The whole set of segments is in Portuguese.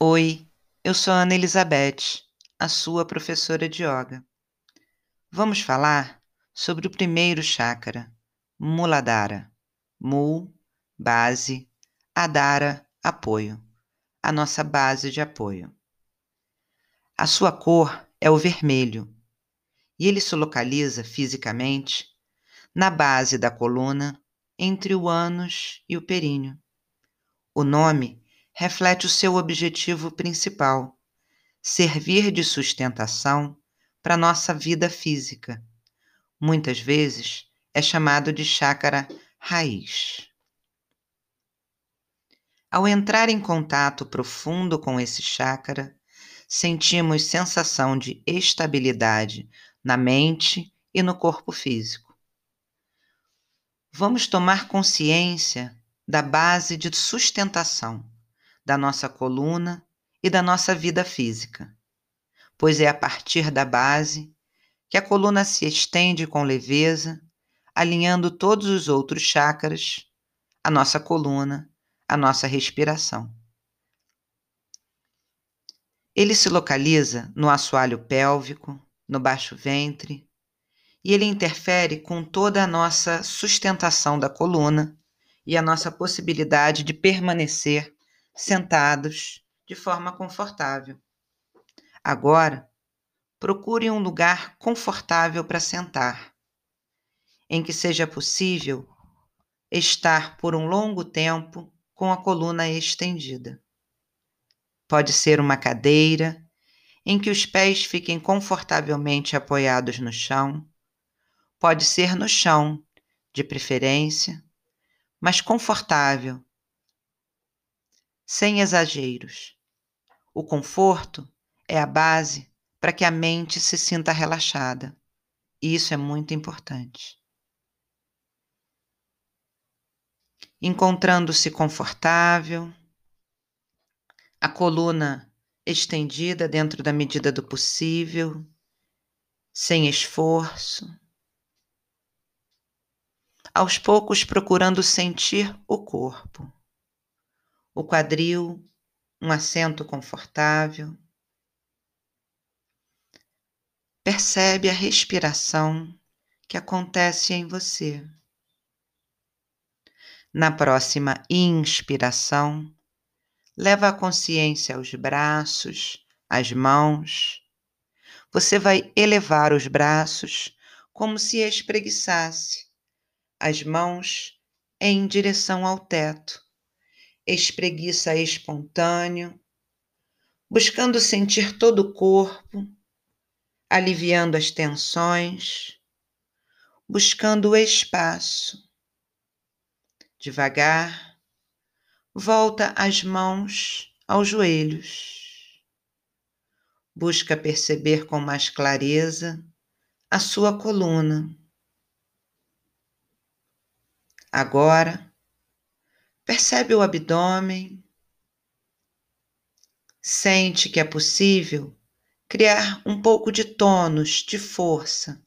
Oi, eu sou a Ana Elizabeth, a sua professora de yoga. Vamos falar sobre o primeiro chakra, Muladhara. Mul, base, Adara, apoio. A nossa base de apoio. A sua cor é o vermelho e ele se localiza fisicamente na base da coluna entre o ânus e o períneo. O nome reflete o seu objetivo principal: servir de sustentação para nossa vida física. Muitas vezes é chamado de chácara raiz. Ao entrar em contato profundo com esse chácara, sentimos sensação de estabilidade na mente e no corpo físico. Vamos tomar consciência da base de sustentação da nossa coluna e da nossa vida física, pois é a partir da base que a coluna se estende com leveza, alinhando todos os outros chakras, a nossa coluna, a nossa respiração. Ele se localiza no assoalho pélvico, no baixo ventre, e ele interfere com toda a nossa sustentação da coluna e a nossa possibilidade de permanecer sentados de forma confortável. Agora, procure um lugar confortável para sentar, em que seja possível estar por um longo tempo com a coluna estendida. Pode ser uma cadeira em que os pés fiquem confortavelmente apoiados no chão. Pode ser no chão, de preferência, mas confortável, sem exageros. O conforto é a base para que a mente se sinta relaxada. E isso é muito importante. Encontrando-se confortável, a coluna estendida dentro da medida do possível, sem esforço. Aos poucos procurando sentir o corpo o quadril, um assento confortável. Percebe a respiração que acontece em você. Na próxima inspiração, leva a consciência aos braços, às mãos. Você vai elevar os braços como se espreguiçasse, as mãos em direção ao teto espreguiça espontâneo, buscando sentir todo o corpo, aliviando as tensões, buscando o espaço. Devagar, volta as mãos aos joelhos. Busca perceber com mais clareza a sua coluna. Agora, Percebe o abdômen. Sente que é possível criar um pouco de tônus, de força,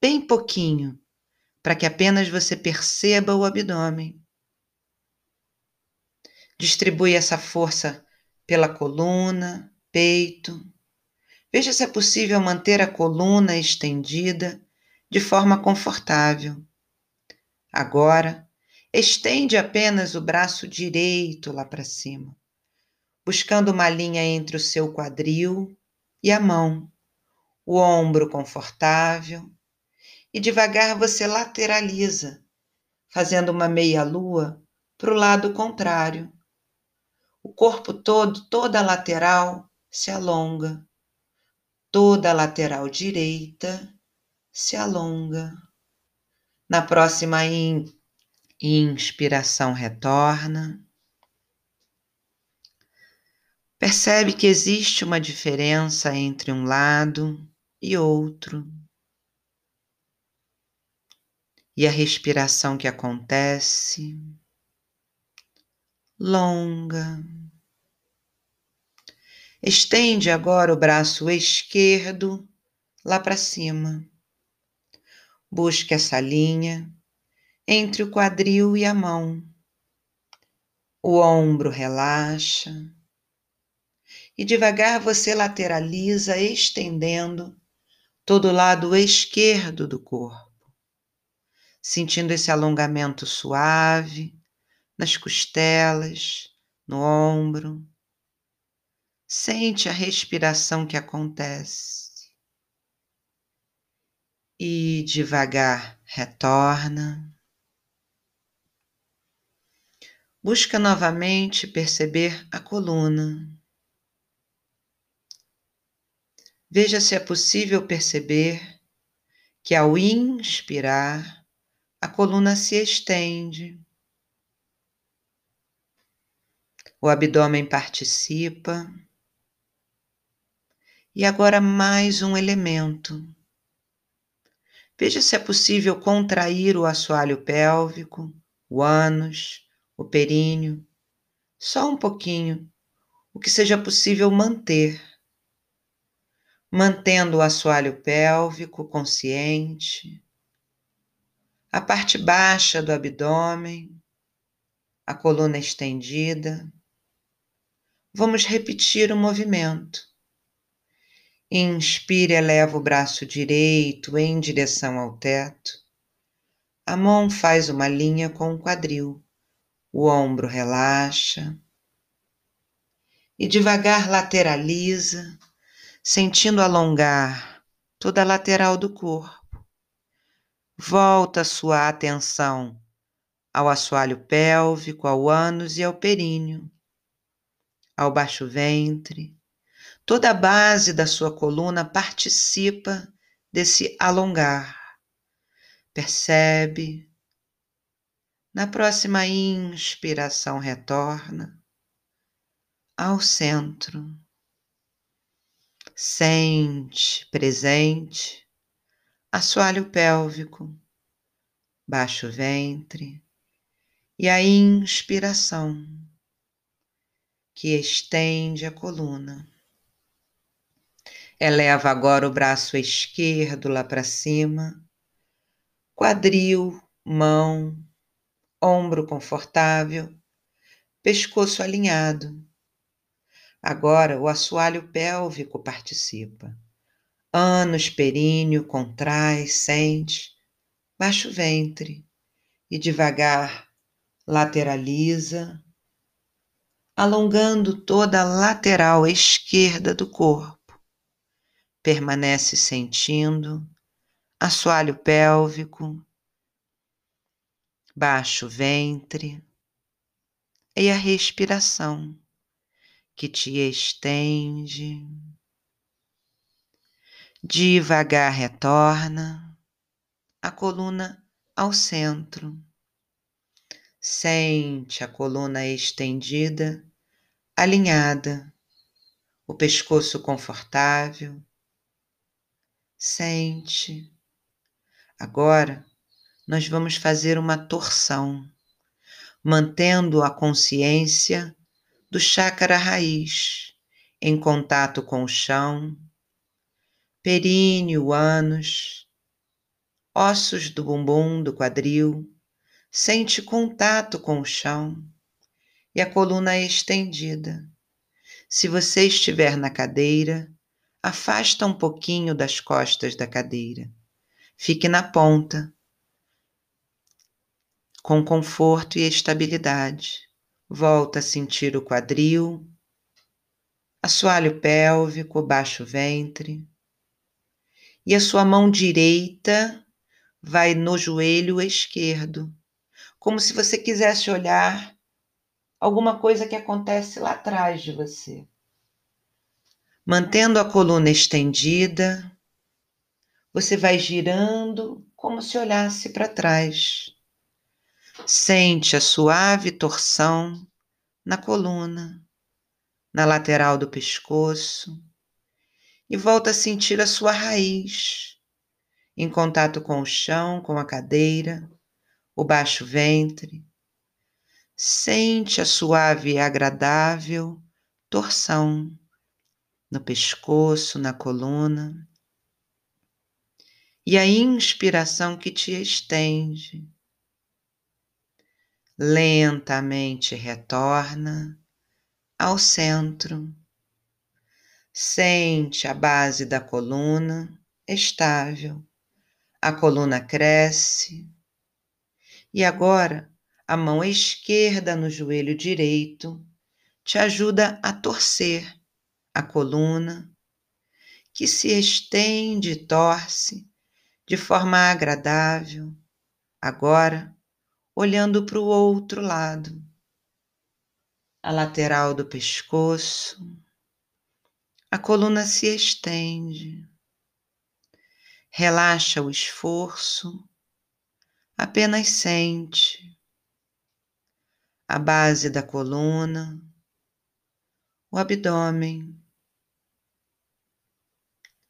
bem pouquinho, para que apenas você perceba o abdômen. Distribui essa força pela coluna, peito. Veja se é possível manter a coluna estendida de forma confortável. Agora, Estende apenas o braço direito lá para cima, buscando uma linha entre o seu quadril e a mão, o ombro confortável, e devagar você lateraliza, fazendo uma meia-lua para o lado contrário. O corpo todo, toda a lateral, se alonga, toda a lateral direita se alonga. Na próxima Inspiração retorna. Percebe que existe uma diferença entre um lado e outro. E a respiração que acontece longa. Estende agora o braço esquerdo lá para cima. Busque essa linha entre o quadril e a mão. O ombro relaxa. E devagar você lateraliza, estendendo todo o lado esquerdo do corpo, sentindo esse alongamento suave nas costelas, no ombro. Sente a respiração que acontece. E devagar retorna. Busca novamente perceber a coluna. Veja se é possível perceber que ao inspirar, a coluna se estende. O abdômen participa. E agora mais um elemento. Veja se é possível contrair o assoalho pélvico, o ânus, o períneo, só um pouquinho, o que seja possível manter. Mantendo o assoalho pélvico consciente, a parte baixa do abdômen, a coluna estendida. Vamos repetir o movimento. Inspire, eleva o braço direito em direção ao teto. A mão faz uma linha com o quadril o ombro relaxa e devagar lateraliza, sentindo alongar toda a lateral do corpo. Volta sua atenção ao assoalho pélvico, ao ânus e ao períneo, ao baixo ventre. Toda a base da sua coluna participa desse alongar. Percebe na próxima inspiração, retorna ao centro. Sente presente assoalho pélvico, baixo ventre e a inspiração que estende a coluna. Eleva agora o braço esquerdo lá para cima, quadril, mão, ombro confortável, pescoço alinhado. Agora o assoalho pélvico participa. Ânus períneo contrai, sente, baixo ventre e devagar lateraliza, alongando toda a lateral esquerda do corpo. Permanece sentindo assoalho pélvico baixo ventre e a respiração que te estende. Devagar retorna a coluna ao centro. Sente a coluna estendida, alinhada, o pescoço confortável. Sente. Agora nós vamos fazer uma torção, mantendo a consciência do chácara raiz em contato com o chão, períneo, ânus, ossos do bumbum, do quadril, sente contato com o chão e a coluna estendida. Se você estiver na cadeira, afasta um pouquinho das costas da cadeira. Fique na ponta com conforto e estabilidade. Volta a sentir o quadril, assoalho pélvico, baixo ventre. E a sua mão direita vai no joelho esquerdo, como se você quisesse olhar alguma coisa que acontece lá atrás de você. Mantendo a coluna estendida, você vai girando como se olhasse para trás. Sente a suave torção na coluna, na lateral do pescoço e volta a sentir a sua raiz em contato com o chão, com a cadeira, o baixo ventre. Sente a suave e agradável torção no pescoço, na coluna. E a inspiração que te estende lentamente retorna ao centro, Sente a base da coluna estável. A coluna cresce. E agora, a mão esquerda no joelho direito te ajuda a torcer a coluna, que se estende e torce de forma agradável, agora olhando para o outro lado, a lateral do pescoço, a coluna se estende, relaxa o esforço, apenas sente. A base da coluna, o abdômen,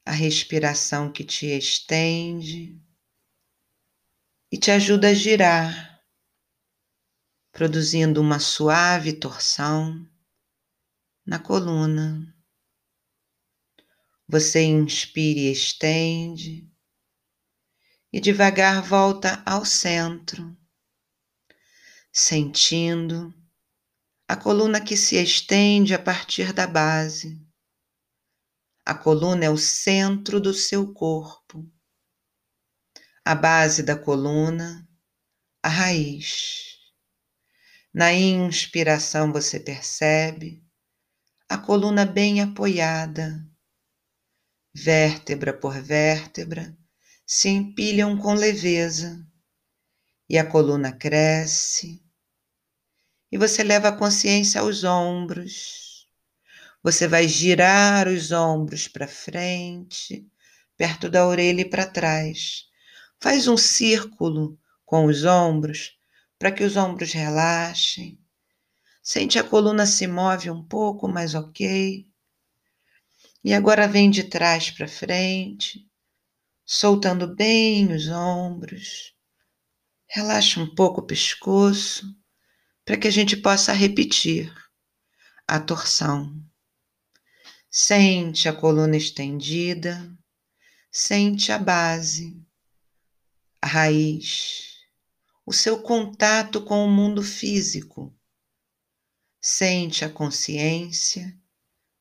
a respiração que te estende. E te ajuda a girar, produzindo uma suave torção na coluna. Você inspira e estende e devagar volta ao centro, sentindo a coluna que se estende a partir da base. A coluna é o centro do seu corpo. A base da coluna, a raiz. Na inspiração você percebe a coluna bem apoiada, vértebra por vértebra se empilham com leveza e a coluna cresce e você leva a consciência aos ombros. Você vai girar os ombros para frente, perto da orelha e para trás. Faz um círculo com os ombros para que os ombros relaxem. Sente a coluna se move um pouco, mas ok. E agora vem de trás para frente, soltando bem os ombros. Relaxa um pouco o pescoço para que a gente possa repetir a torção. Sente a coluna estendida, sente a base, a raiz, o seu contato com o mundo físico. Sente a consciência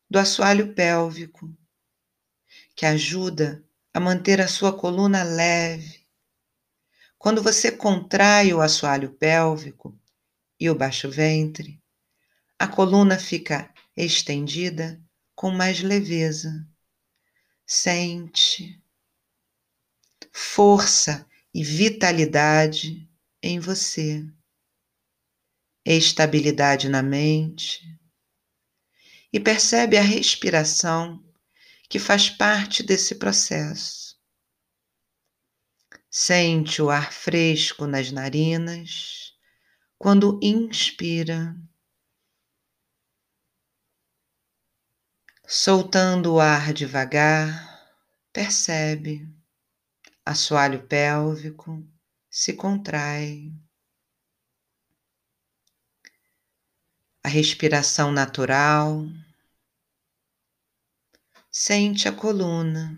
do assoalho pélvico, que ajuda a manter a sua coluna leve. Quando você contrai o assoalho pélvico, e o baixo ventre, a coluna fica estendida com mais leveza. Sente força e vitalidade em você, estabilidade na mente. E percebe a respiração que faz parte desse processo. Sente o ar fresco nas narinas quando inspira, soltando o ar devagar, percebe assoalho pélvico se contrai. A respiração natural. Sente a coluna.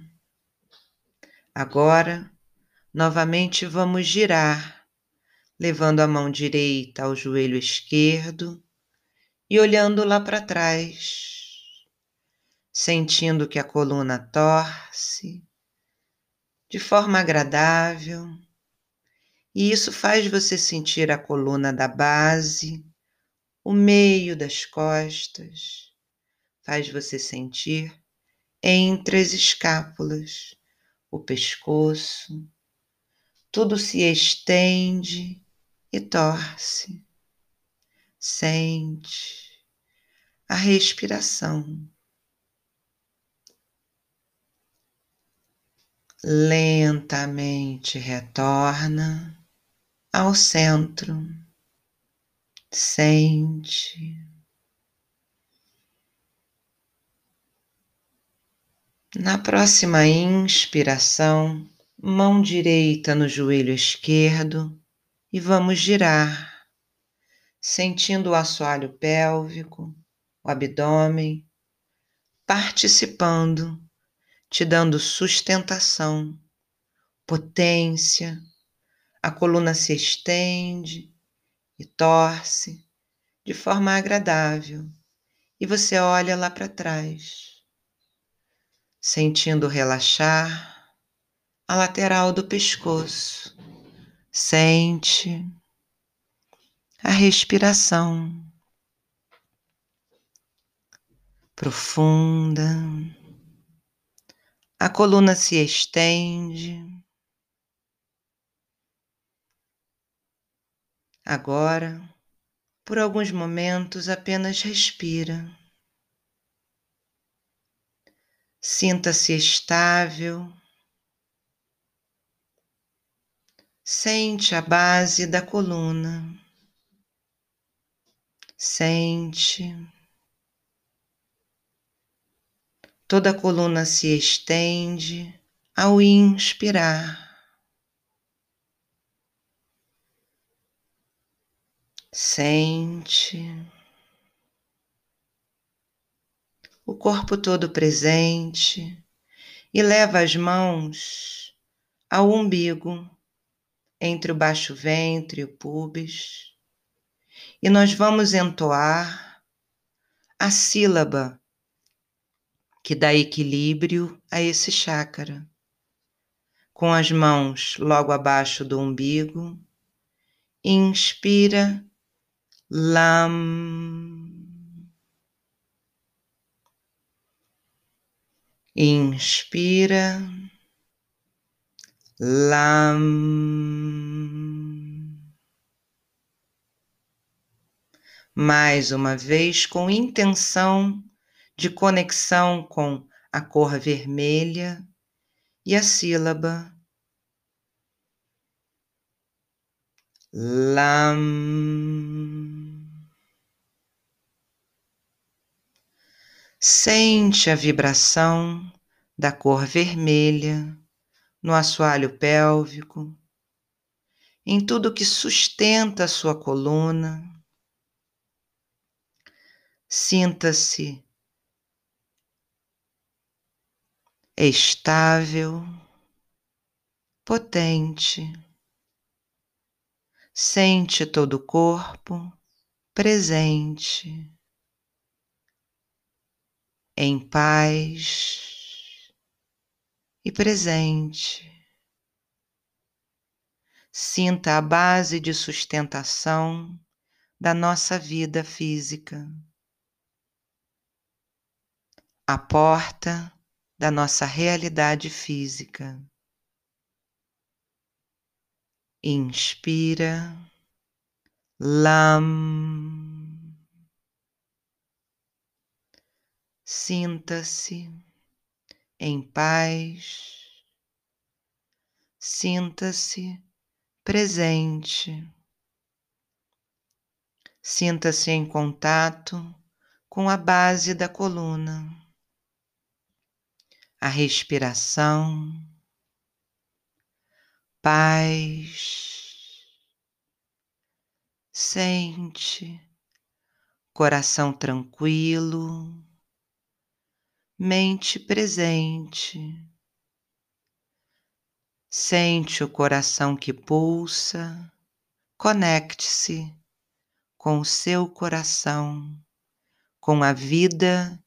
Agora, novamente vamos girar levando a mão direita ao joelho esquerdo e olhando lá para trás, sentindo que a coluna torce de forma agradável. E isso faz você sentir a coluna da base, o meio das costas, faz você sentir entre as escápulas, o pescoço, tudo se estende e torce. Sente a respiração. Lentamente retorna ao centro. Sente. Na próxima inspiração, mão direita no joelho esquerdo e vamos girar, sentindo o assoalho pélvico, o abdômen, participando, te dando sustentação, potência, a coluna se estende e torce de forma agradável e você olha lá para trás. sentindo relaxar a lateral do pescoço. Sente a respiração profunda. A coluna se estende. Agora, por alguns momentos, apenas respira. Sinta-se estável. Sente a base da coluna. Sente. Toda a coluna se estende ao inspirar. Sente o corpo todo presente e leva as mãos ao umbigo, entre o baixo ventre e o pubis, e nós vamos entoar a sílaba que dá equilíbrio a esse chácara. Com as mãos logo abaixo do umbigo, inspira Lam. Inspira. Lam. Mais uma vez, com intenção de conexão com a cor vermelha e a sílaba Lam. Sente a vibração da cor vermelha no assoalho pélvico, em tudo que sustenta a sua coluna. Sinta-se estável, potente. Sente todo o corpo presente, em paz e presente. Sinta a base de sustentação da nossa vida física, a porta da nossa realidade física. Inspira, Lam. Sinta-se em paz, sinta-se presente, sinta-se em contato com a base da coluna. A respiração, paz, sente. Coração tranquilo, mente presente. Sente o coração que pulsa, conecte-se com o seu coração, com a vida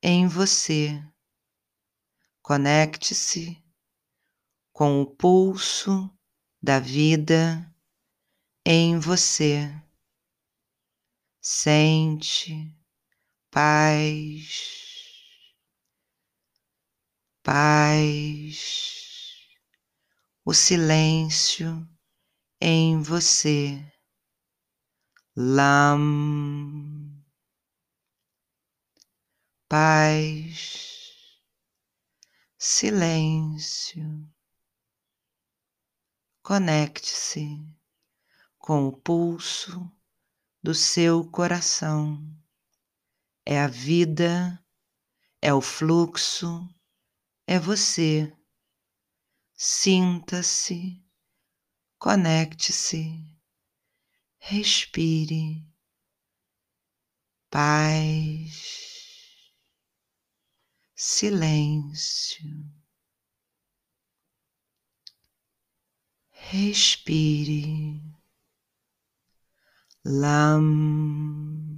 em você. Conecte-se com o pulso da vida em você. Sente paz, paz, o silêncio em você. Lam, paz silêncio. Conecte-se com o pulso do seu coração. É a vida, é o fluxo, é você. Sinta-se, conecte-se, respire. Paz silêncio. Respire. Lam.